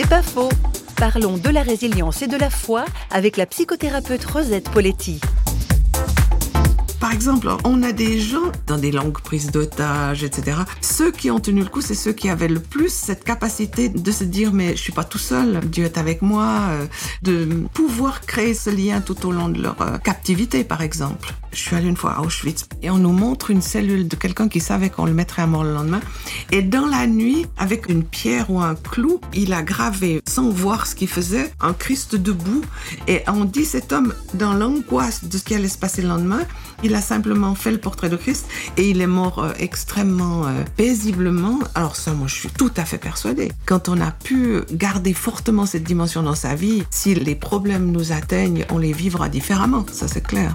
C'est pas faux. Parlons de la résilience et de la foi avec la psychothérapeute Rosette Poletti. Par exemple, on a des gens dans des longues prises d'otages, etc. Ceux qui ont tenu le coup, c'est ceux qui avaient le plus cette capacité de se dire mais je suis pas tout seul, Dieu est avec moi, euh, de pouvoir créer ce lien tout au long de leur euh, captivité, par exemple. Je suis allée une fois à Auschwitz et on nous montre une cellule de quelqu'un qui savait qu'on le mettrait à mort le lendemain. Et dans la nuit, avec une pierre ou un clou, il a gravé, sans voir ce qu'il faisait, un Christ debout. Et on dit cet homme, dans l'angoisse de ce qui allait se passer le lendemain, il a simplement fait le portrait de Christ et il est mort euh, extrêmement euh, paisiblement. Alors ça, moi, je suis tout à fait persuadée. Quand on a pu garder fortement cette dimension dans sa vie, si les problèmes nous atteignent, on les vivra différemment. Ça, c'est clair.